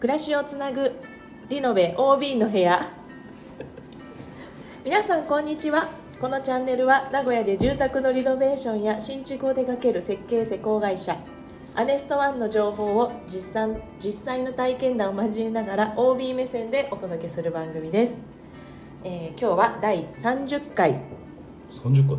暮らしをつなぐリノベ OB の部屋。皆さんこんにちは。このチャンネルは名古屋で住宅のリノベーションや新築を手掛ける設計施工会社アネストワンの情報を実際実際の体験談を交えながら OB 目線でお届けする番組です、えー今日は第30回。三十回。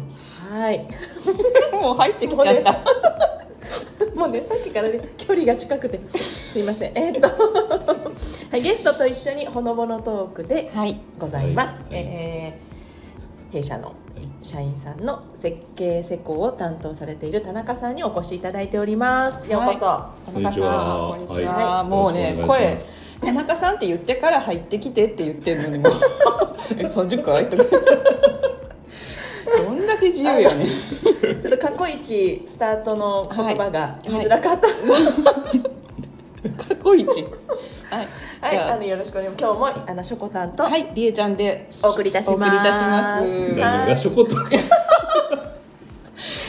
はい。もう入ってきちゃった。もうねさっきからね距離が近くてすいませんえーっと、はい、ゲストと一緒にほのぼのトークではい。ございます、はいえー弊社のはい。社員さんの設計施工を担当されている田中さんにお越しいただいておりますようこそ、田中さん、こんにちは。はいもうね、声。田中さんって言ってから入ってきてって言ってるのにも。え、三十回とか。け自由やね。ちょっと過去一スタートの言葉がはい言いづらかった、過去一。はい。はい、じゃあのよろしくお願いします今日もあのしょこたんとあ、はい、りえちゃんで。お送りいたしますお送りいたします何がしょこと？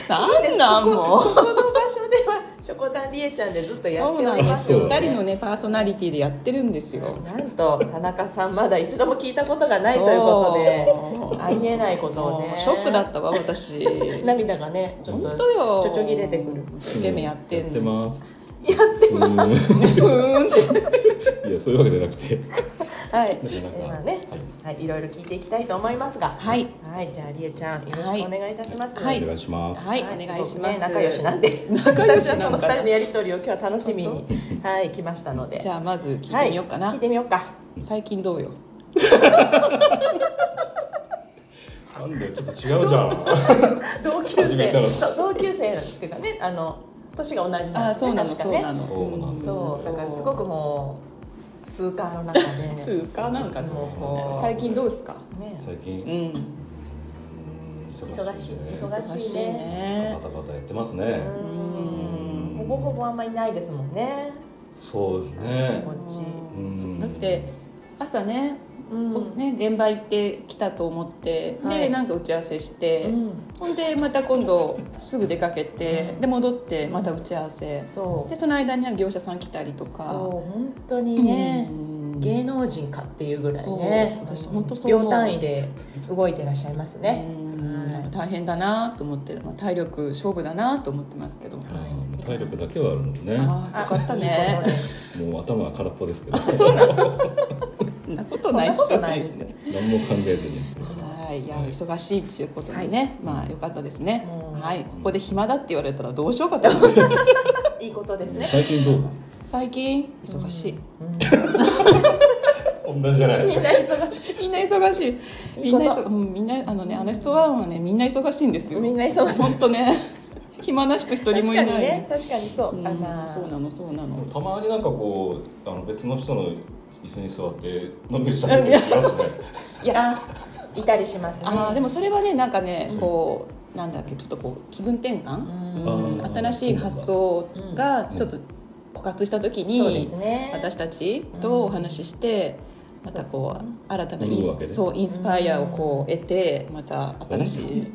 なんなんもう。この場所ではしょこたんりえちゃんで。ずっとやっておそうなんりますよ、で。す。二人のね、パーソナリティで。やってるんで。すよ。なんと田中さんまだ一度も聞いたことがないということで。ありえないことをねショックだったわ、私。涙がねちょっと本当よ。ちょちょぎれてくる一生懸命やってやってんの。ます。やってうーん。いや、そういうわけじゃなくて。はい、なかなかえーまあね、はいはい、いろいろ聞いていきたいと思いますが、はい。はい、じゃありえちゃんよろしくお願いいたします。はいお願いします。はい、お願いします。仲良しなんで、仲良し私はそのなんか二人のやりとりを今日は楽しみに、はい、来ましたので。じゃあまず聞いてみようかな。はい、聞いてみようか。最近どうよ？なんで、ちょっと違うじゃん。同級生、同級生っていうかね、あの年が同じなんあ、で、そうなの、確かね。そうなの。そうなんですそう、だからすごくもう通過の中で、通過なんかいつもこう最近どうですか？ね、最近。う。うんん忙しい、ね忙忙しいしいね。ねバ。タバタやってますね。うんほぼほぼあんまりないですもんね。そうですこっね。ち。うんだって朝ね、うん。ね現場行ってきたと思って、はい。でなんか打ち合わせして、うん。ほんでまた今度すぐ出かけて、で戻ってまた打ち合わせ。そう。で。その間には業者さん来たりとか。そう本当にね、うん。芸能人かっていうぐらいそう。ね私本当そう秒単位で動いてらっしゃいますね、うん。はい。大変だなと思ってる、まあ、体力勝負だなと思ってますけど、うん体力だけはあるのでね。ああよかったいいねもう頭が空っぽですけど。そんなことないっそんなことないですね何も考えずに。はい、いや忙しいっていうことでね、まあよかったですねう。んはい、ここで暇だって言われたらどうしようかと思って。いいことですね、最近どう。最近忙しい。同じじゃないですか。みんな忙しみんな忙しい。みんな忙うんみんなあのねアネストワンはねみんな忙しいんですよ。いみんな忙しい本当ね暇な人一人も確いない。かにね。確かにそう、うん。あのそうなのそうなの。たまになんかこうあの別の人の椅子に座ってのんびりしゃべってますね。いやあいたりしますね。あーでもそれはねなんかね、こうなんだっけちょっとこう気分転換、新しい発想がちょっと枯渇した時に、そうですね。私たちとお話しして、またこう新たなインそうインスパイアをこう得てまた新しい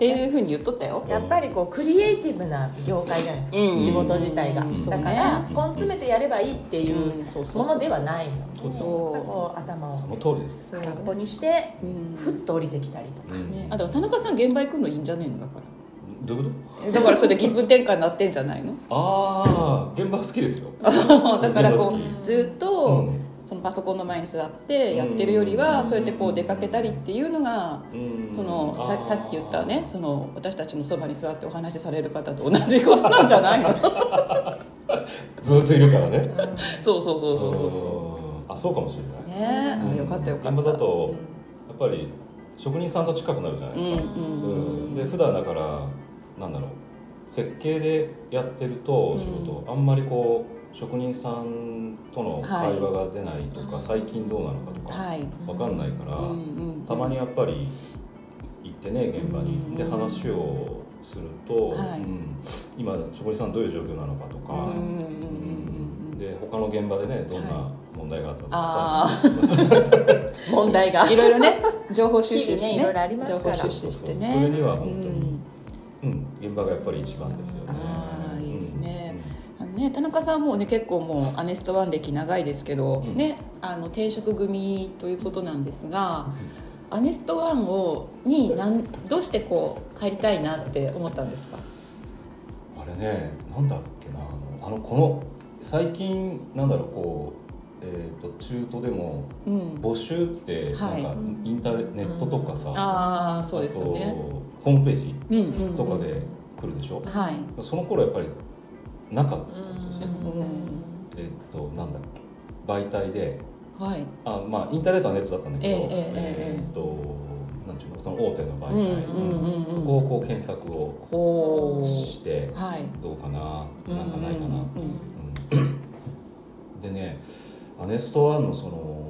っていうふうに言っとったよ。やっぱりこうクリエイティブな業界じゃないですか、うん。仕事自体が、うん。だから根詰めてやればいいっていうものではないもんね。そう。やっぱこう頭をその通りです。そう空っぽにしてうん。ふっと降りてきたりとか、うん。ね、あだから田中さん現場行くのいいんじゃねえの？だから。どういうこえだからそれで気分転換になってんじゃないの？と？ああ、現場好きですよ。だからこうずっと、うんそのパソコンの前に座ってやってるよりは、そうやってこう出かけたりっていうのが、うん。そのささっき言ったねその私たちのそばに座ってお話しされる方と同じことなんじゃないの？ずっといるからね。そうそうそうそうそうう。ん。あ、そうかもしれない。ね。えあよかったよかった。現場だとやっぱり職人さんと近くなるじゃないですか。うんうんうん。で普段だからなんだろう設計でやってると仕事、あんまりこう職人さんとの会話が出ないとか、最近どうなのかとかはい。わかんないから、うんうんたまにやっぱり行ってね現場に、うんで話をすると、はい。うん今職人さんどういう状況なのかとか、うんうんで他の現場でねどんな問題があったとかさ、あ 問題が。あいろいろね 情報収集してね。ねいろいろありますから。情報収集してそうそうね。それには本当にうんうん、現場がやっぱり一番ですよね。いいですね。ね田中さんもね結構もうアネストワン歴長いですけど、うんねあの転職組ということなんですが、アネストワンをになんどうしてこう帰りたいなって思ったんですか？あれねなんだっけなあのあのこの最近なんだろうこう、えー、と中途でもうん。募集ってなんはいかインターネットとかさ、ああそうですよね。ホームページうんうんうん。とかで来るでしょ、はい。その頃やっぱりなかったんですよね、うんえっ、となんだっけ。媒体ではい。あまあインターネットはネットだったんだけどえっとなんていうのその大手の媒体、そこをこう検索をほしてう。はい。どうかなうんなんかないかな、う。ん。でねアネストワンのその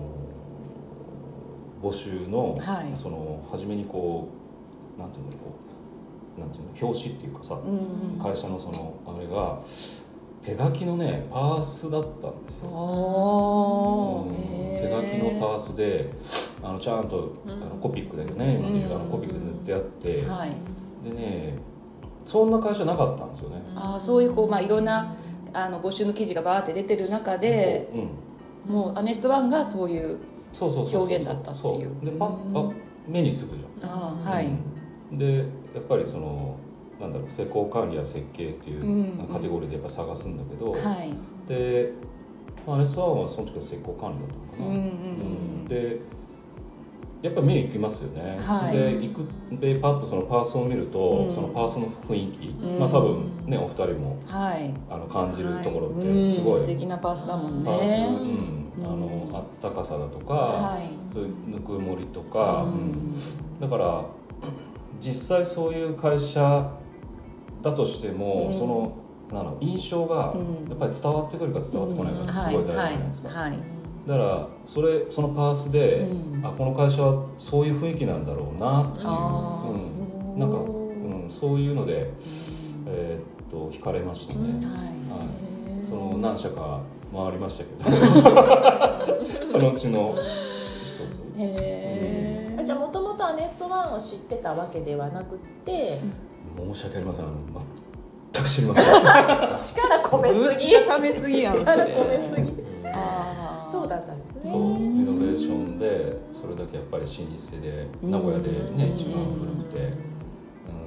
募集の、はい。その初めにこうなんていうんだろうなんていうの表紙っていうかさ、うんうん。会社のそのあれが手書きのねパースだったんですよ、うん。へ手書ーきのパースであのちゃんとあのコピックだよね、今見るとあのコピックで塗ってあって、はい。でねそんな会社なかったんですよね、ああそういうこうまあいろんなあの募集の記事がバーって出てる中で、うん、もうアネストワンがそういう表現だったっていう。そう。でパうん。ッあ目につくじあゃん、あはい。うん。でやっぱりそのなんだろう施工管理や設計っていううんカテゴリーでやっぱ探すんだけど、はい。でまあアネスワンはその時は施工管理だったのかな、うんうんうん。でやっぱ目いきますよね、はい。で行くでパッとそのパースを見ると、うん。そのパースの雰囲気、うん。まあ多分ねお二人もはい。あの感じるところっうん。てすごい、素敵なパースだもんパース、ね。うん、あうん。のあったかさだとか、はい。そういうぬくもりとか、うん。うん。だから実際そういう会社だとしても、うんそのなんだろう印象がうん。やっぱり伝わってくるか伝わってこないかってすはいごい大事じゃはいないですか、はい。だからそれそのパースで、うん。あこの会社はそういう雰囲気なんだろうなっていう。うん、なんか、うん、そういうので、えーっと惹かれましたね、うん。はい。はい、その何社か回りましたけど。そのうちの一つ。へえ。じゃあもともとアネストワンを知ってたわけではなくって申し訳ありません。全く知りません。でした力込めすぎ。むっちゃためすぎやんそ力れ。込めすぎ。ああ。そうだったんですそうねイノベーションでそれだけやっぱり老舗で名古屋でねうん。一番古くて、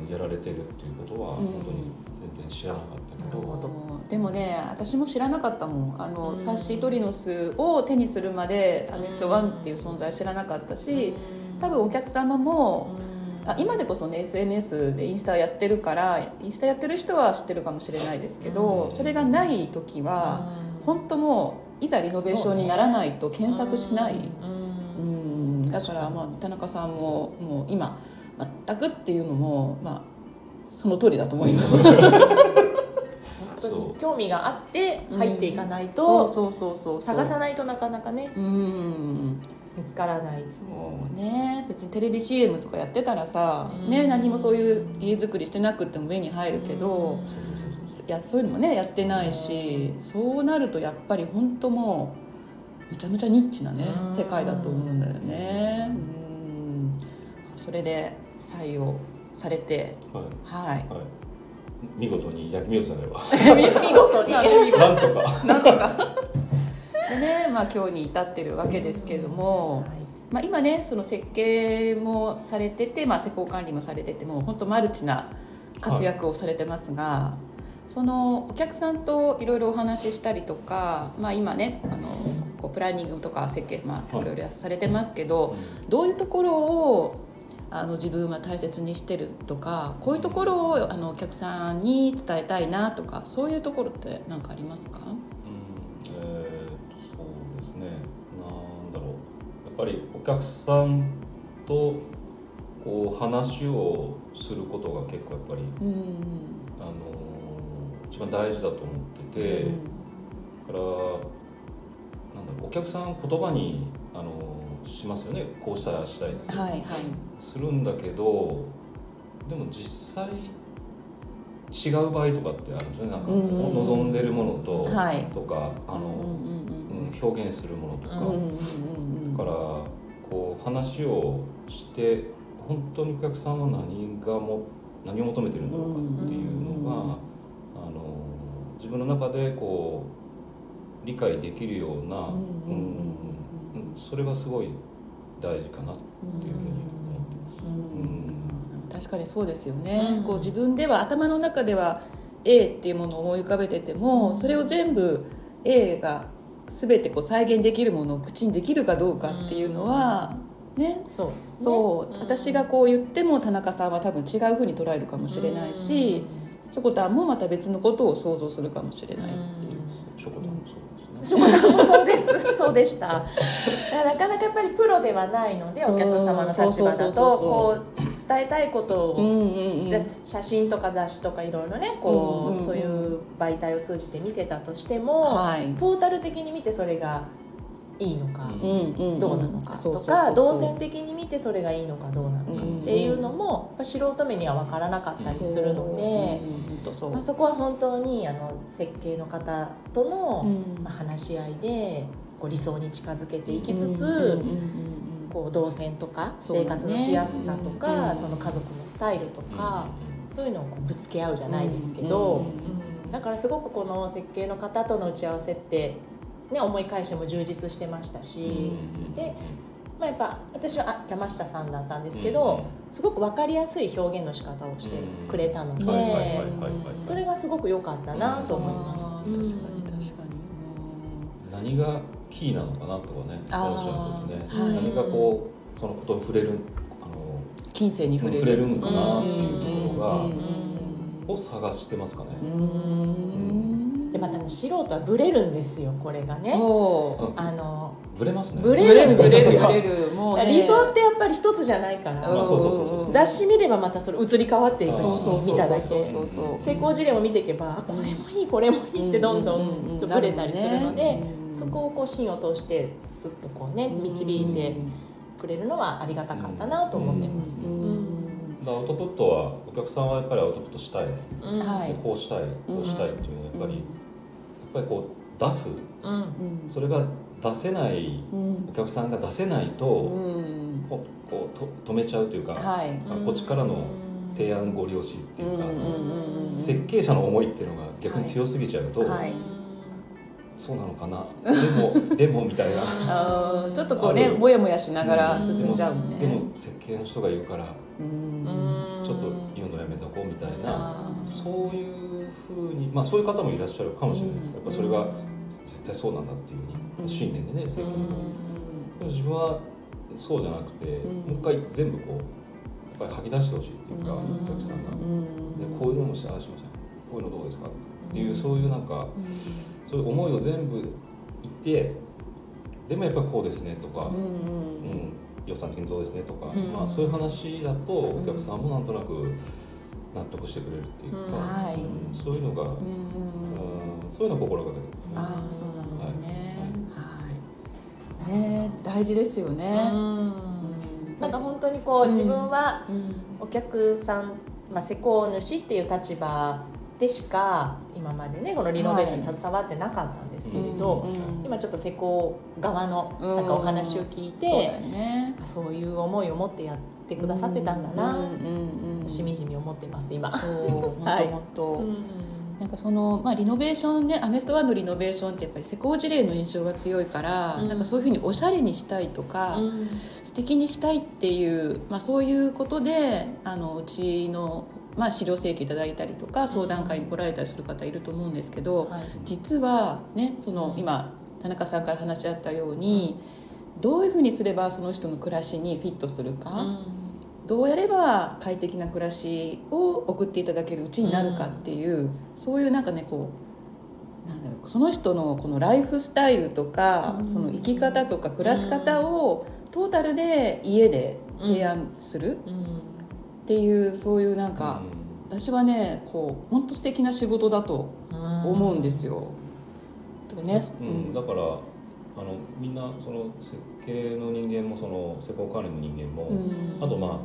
うん、やられてるっていうことはうん。本当に全然知らなかったけど、なるほど。でもね私も知らなかったもん。あの、うん。サッシートリノスを手にするまでアネストワンっていう存在知らなかったし多分お客様もあ今でこそね SNS でインスタやってるからインスタやってる人は知ってるかもしれないですけど、うん。それがない時は本当もういざリノベーションにならないと検索しない、うん。だからまあ田中さんももう今全くっていうのもまあその通りだと思います。興味があって入っていかないとそうそうそう。探さないとなかなかね。うん見つからない。そうね。別にテレビ CM とかやってたらさ、うん。ね何もそういう家づくりしてなくても目に入るけど、いやそういうのもねやってないしそうなるとやっぱり本当もうめちゃめちゃニッチなねうん。世界だと思うんだよね。うん。それで採用されてはい。はい。はい、見事にいや見事じゃないわ見事に。なんとか。なんとかでねまあ今日に至ってるわけですけれども、まあ、今ねその設計もされてて、まあ、施工管理もされててもう本当マルチな活躍をされてますが、そのお客さんといろいろお話ししたりとか、まあ、今ねあのこうプランニングとか設計、まあ、はい。いろいろされてますけど、どういうところをあの自分は大切にしてるとかこういうところをあのお客さんに伝えたいなとかそういうところって何かありますか？ぱりお客さんとこう話をすることが結構やっぱり、うん。あのー一番大事だと思ってて、だからなんだろうお客さん言葉に、あのーしますよね。こうしたらしたいって、はいはい。するんだけどでも実際違う場合とかってあるんですよね。なんか、うんうんうん。望んでるものと,、はい。とかあの、うんうんうん表現するものとか、うんうんうんからこう話をして本当にお客さんは何がも何を求めてるんだろうかっていうのが、あの分の中でこう理解できるような、うんそれがすごい大事かなっていうふうに思ってます。うん。確かにそうですよね、うん。こう自分では頭の中では A っていうものを思い浮かべててもそれを全部 A が全てこう再現できるものを口にできるかどうかっていうのは、ね。そうですね。そう、ん。私がこう言っても田中さんは多分違うふうに捉えるかもしれないし、しょこたんもまた別のことを想像するかもしれないっていう。ショコタンもそうですね。しょこたんもそうです。そうでした。なかなかやっぱりプロではないのでお客様の立場だとこう伝えたいことを、うんうんうん。で写真とか雑誌とかいろいろねこう、うんうんうん。そういう媒体を通じて見せたとしても、はい。トータル的に見てそれがいいのか、どうなのかとか動線的に見てそれがいいのかどうなのかっていうのも、素人目には分からなかったりするので、まあ、そこは本当にあの設計の方との、うん。まあ、話し合いでこう理想に近づけていきつつ、こう動線とか生活のしやすさとうんか、うん。その家族のスタイルとか、そういうのをこうぶつけ合うじゃないですけうんど、だからすごくこの設計の方との打ち合わせって、ね、思い返しても充実してましたし、でまあ、やっぱ私はあ山下さんだったんですけど、すごく分かりやすい表現の仕方をしてくれたので、それがすごく良かったなと思います。確かに確かに。何がキーなのかなとかねあー。おっしゃるとね、はい。何がこうそのことに触れるあの近世に触れる。触れるんかなっていうところがうん。を探してますかね。うん。うんでまたね素人はブレるんですよこれがね。そう。あのブレますね。ブレるんですよ。ブレるブレるもうね。理想ってやっぱり一つじゃないから、まあそうそうそうそう。雑誌見ればまたそれ移り変わっていくしそうそうそう見ただけ。そうそうそう成功事例を見ていけばあこれもいいこれもいいってどんどうんブレたりするのでうんそこをこう芯を通してスッとこうね導いてくれるのはありがたかったなと思ってます。アウトプットはお客さんはやっぱりアウトプットしたい、うん。はい。こうしたいこうしたいっていうのはやっぱり、ぱりこう出す。うんうん。それが出せないうん。お客さんが出せないと、うん。ここうと止めちゃうというか、はい。まあこっちからの提案ご利用しっていうか、うん設計者の思いっていうのが逆に強すぎちゃうと、はい。そうなのかな。でも でもみたいな。あーちょっとこうねもやもやしながら進んじゃうもんね。でも設計の人が言うからうん。ちょっと言うのやめとこうそういうふうにまあそういう方もいらっしゃるかもしれないですやっぱそれが絶対そうなんだっていうふうに信念でね設計の。でも自分はそうじゃなくてうん。もう一回全部こうやっぱり吐き出してほしいっていうかお客さんが。うん。でこういうのもしてああしませんこういうのどうですかっていうそういうなんかそういう思いを全部言ってでもやっぱりこうですねとか、うんうん。うん予算的にどうですねとか、うん。まあ、そういう話だとお客さんもなんとなく納得してくれるっていうか、うんはい。うんそういうのが、うんうんうん。そういうのを心がけてる、ああそうなんですね。はい。はい。ね大事ですよね。うん。なん。か本当にこう自分はうん。お客さん、まあ、施工主っていう立場でしか今までねこのリノベーションに携わってなかったんですけれど、うん今ちょっと施工側のなんかお話を聞いて、そうだよね。あそういう思いを持ってやってくださってたんだな、うんうんうんしみじみ思ってます今。そう本はい。当本当、うん。なんかその、まあ、リノベーションねアネストワンのリノベーションってやっぱり施工事例の印象が強いから、うん。なんかそういうふうにおしゃれにしたいとか、うん。素敵にしたいっていう、まあ、そういうことであのうちの、まあ、資料請求いただいたりとか相談会に来られたりする方いると思うんですけど、はい。実はねその今田中さんから話し合ったように、どういうふうにすればその人の暮らしにフィットするか、どうやれば快適な暮らしを送っていただけるうちになるかっていう、そういうなんかねこうなんだろうその人のこのライフスタイルとか、うん。その生き方とか暮らし方をトータルで家で提案するうんっていうそういうなんか、私はねこう本当素敵な仕事だとうん思うんですよ。とかね、うん。うん。だからあのみんなその設計の人間もその施工管理の人間も、うん。あとまあ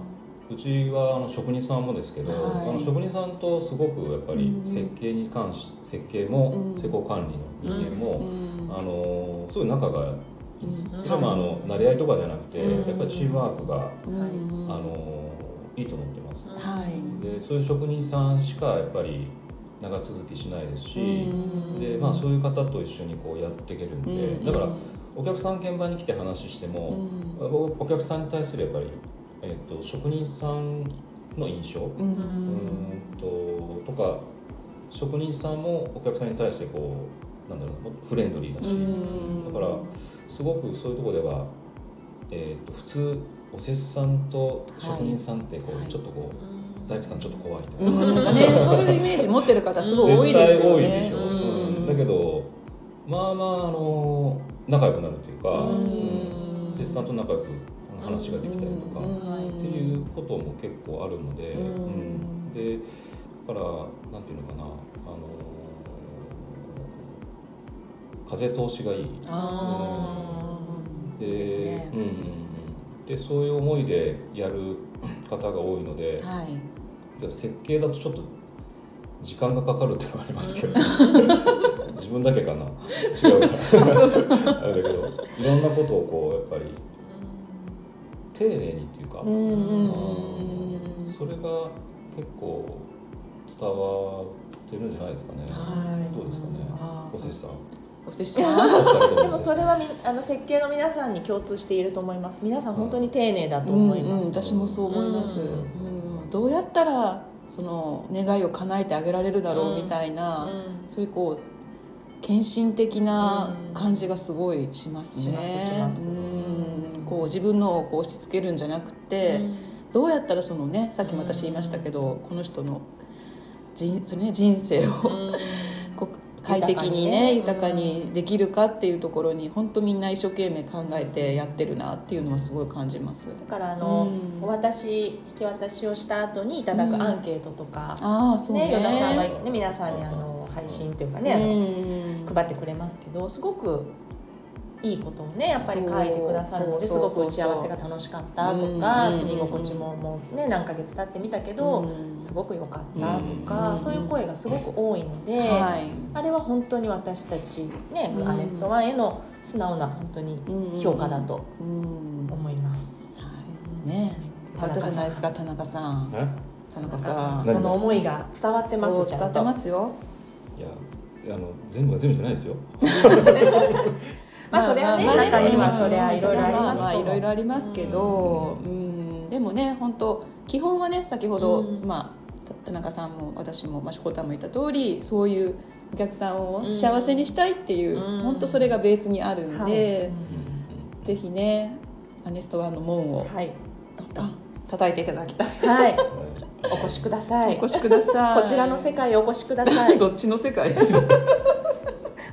うちはあの職人さんもですけど、はい。あの職人さんとすごくやっぱりうん。設計に関し設計もうん。施工管理の人間も、うん。あのすごい仲がいいです、うん。それはまああの馴れ合いとかじゃなくて、うん。やっぱりチームワークが、うんあのいいと思ってます、はい。でそういう職人さんしかやっぱり長続きしないですし、うんでまあ、そういう方と一緒にこうやっていけるんで、うんだからお客さん現場に来て話しても、うんおお客さんに対するやっぱり、えっと職人さんの印象、ううんん。ととか職人さんもお客さんに対してこうなんだろうフレンドリーだし、うんだからすごくそういうところでは、えー、と普通お施主さんと職人さんってこう、はい。ちょっとこう大工さんちょっと怖いとか、うんね そういうイメージ持ってる方すごい多いですよね。だけどまあまああの仲良くなるというか、うん。施主さんと仲良く話ができたりとか、うん。っていうことも結構あるので、うん。うん。でだからなんていうのかなあの風通しがいいですね。うん。でそういう思いでやる方が多いので、はいで設計だとちょっと時間がかかるっていうのはありますけど。自分だけかな。違うからあれだけど。いろんなことをこうやっぱり丁寧にっていうか、それが結構伝わってるんじゃないですかね、はい。どうですかね。おせしさん。おせしさん？でもそれはみあの設計の皆さんに共通していると思います。皆さん本当に丁寧だと思います、うんうん私もそう思います、うんうんどうやったらその願いを叶えてあげられるだろうみたいな、うん。そういうこう献身的な感じがすごいしますね。うん。こう自分のをこう押し付けるんじゃなくて、どうやったらそのねさっきも私言いましたけど、この人の人それ、ね、人生を、快適にね豊かにできるかっていうところに本当みんな一生懸命考えてやってるなっていうのはすごい感じます。だからあの、うん。お渡し引き渡しをした後にいただくアンケートとか、ああそうね。ね与田さんは、ね、皆さんにあの配信というかね、うん。配ってくれますけどすごくいいことをねやっぱり書いてくださるのですごく打ち合わせが楽しかったとうんかうん。住み心地ももうね何ヶ月経ってみたけどうん。すごく良かったとかうん。そういう声がすごく多いのではい。あれは本当に私たちねうん。アネストワンへの素直な本当に評価だとうん。思います。はい。ねよかったじゃないですか田中さん。え？田中さん。何その思いが伝わってますちゃんと。そう伝わってますよ。いやあの全部が全部じゃないですよ まあそれはね。中にはうんそれはいろいろありますまあまあいろいろあありますけど、うん、でもね本当基本はね先ほど、うん。まあ田中さんも私も、まあ、しこたんも言った通りそういうお客さんをうん。幸せにしたいっていう、うん。本当それがベースにあるんで、はい。ぜひねアネストワンの門をはい。叩いていただきたい。はい。はい。お越しください。お越しください。こちらの世界へお越しください。どっちの世界？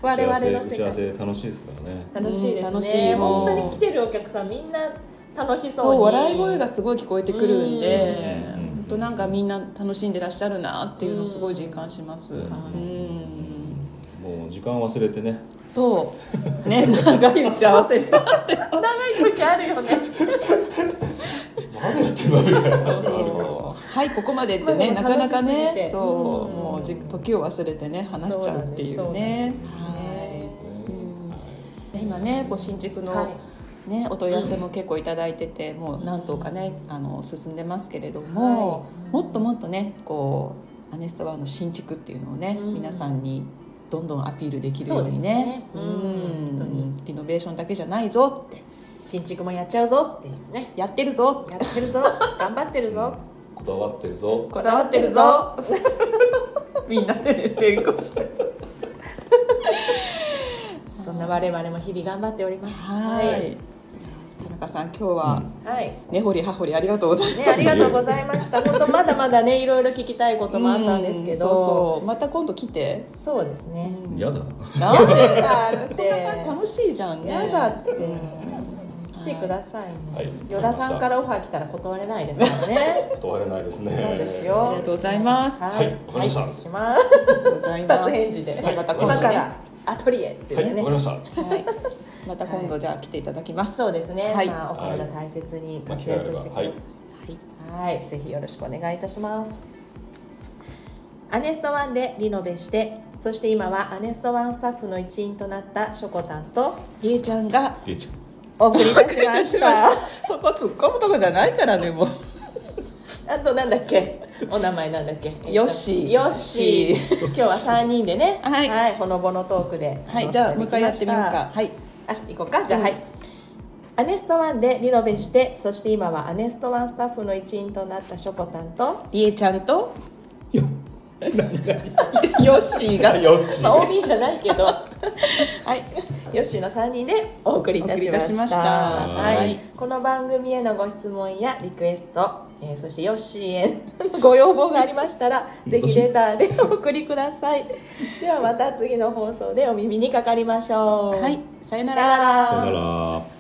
我々の打ち合わ世界せ楽しいですからね。楽しいですうん楽しねう本当に来てるお客さんみんな楽しそうそうに笑い声がすごい聞こえてくるんで、うん。本当なんかみんな楽しんでらっしゃるなっていうのをすごい実感します。うん、もう時間忘れてね。そう。ね長い打ち合わせになって。長い時あるよね。何やってんのみたいな。はいここまでってねなかなかね。そう。うん。もうじ時を忘れてね話しちゃうっていうね今ねこう新築の、はい。ね、お問い合わせも結構いただいてて、もう何とかねあの進んでますけれども、もっともっとねこうアネストワンの新築っていうのをね、うん。皆さんにどんどんアピールできるようにねそうん。リノベーションだけじゃないぞって。新築もやっちゃうぞっていうね。やってるぞ。やってるぞ。頑張ってるぞ。こだわってるぞ。こだわってるぞ。みんなでね連呼してそんな我々も日々頑張っております。はい。田中さん今日ははい。根掘り葉掘りありがとうございます、ね、ありがとうございました。本当まだまだね、いろいろ聞きたいこともあったんですけど。うんそうそう。また今度来て、そうですね。うん。やだ。なんでやだって。こんな楽しいじゃんね。やだって。うん。来てください。はい。与田さんからオファー来たら断れないですからね。断れないですね。そうですありよが。とうございます、はい、わかりましたお願いします。ありがとうござい二ます。つ返事で。はい。また今度ね。今からアトリエっていうね。はいわかりましたはい、また今度じゃあ来ていただきます。そうですね。はいまあお体大切に活躍してください。はいはい、ぜひよろしくお願いいたします。アネストワンでリノベして、そして今はアネストワンスタッフの一員となったショコタンとりえちゃんがリーチお送りいたしました。そこ突っ込むとこじゃないからねもう。あとなんだっけ？お名前なんだっけ？ヨッシー。ヨッシー。今日は三人でね。はい。ほのぼのトークで。はいじゃあもう一回やってみようか。はい。あ行こうか？じゃあはい。アネストワンでリノベしてそして今はアネストワンスタッフの一員となったショコタンと、りえちゃんと？よ。ヨッシーが。よしまあ、OB じゃないけど。はい。ヨッシーの3人でお送りいたしました。お送りいたしました。はい。はい。この番組へのご質問やリクエスト、えーそしてヨッシーへの ご要望がありましたらぜひレターでお送りください。ではまた次の放送でお耳にかかりましょう。はい。さよなさよなら。さよなら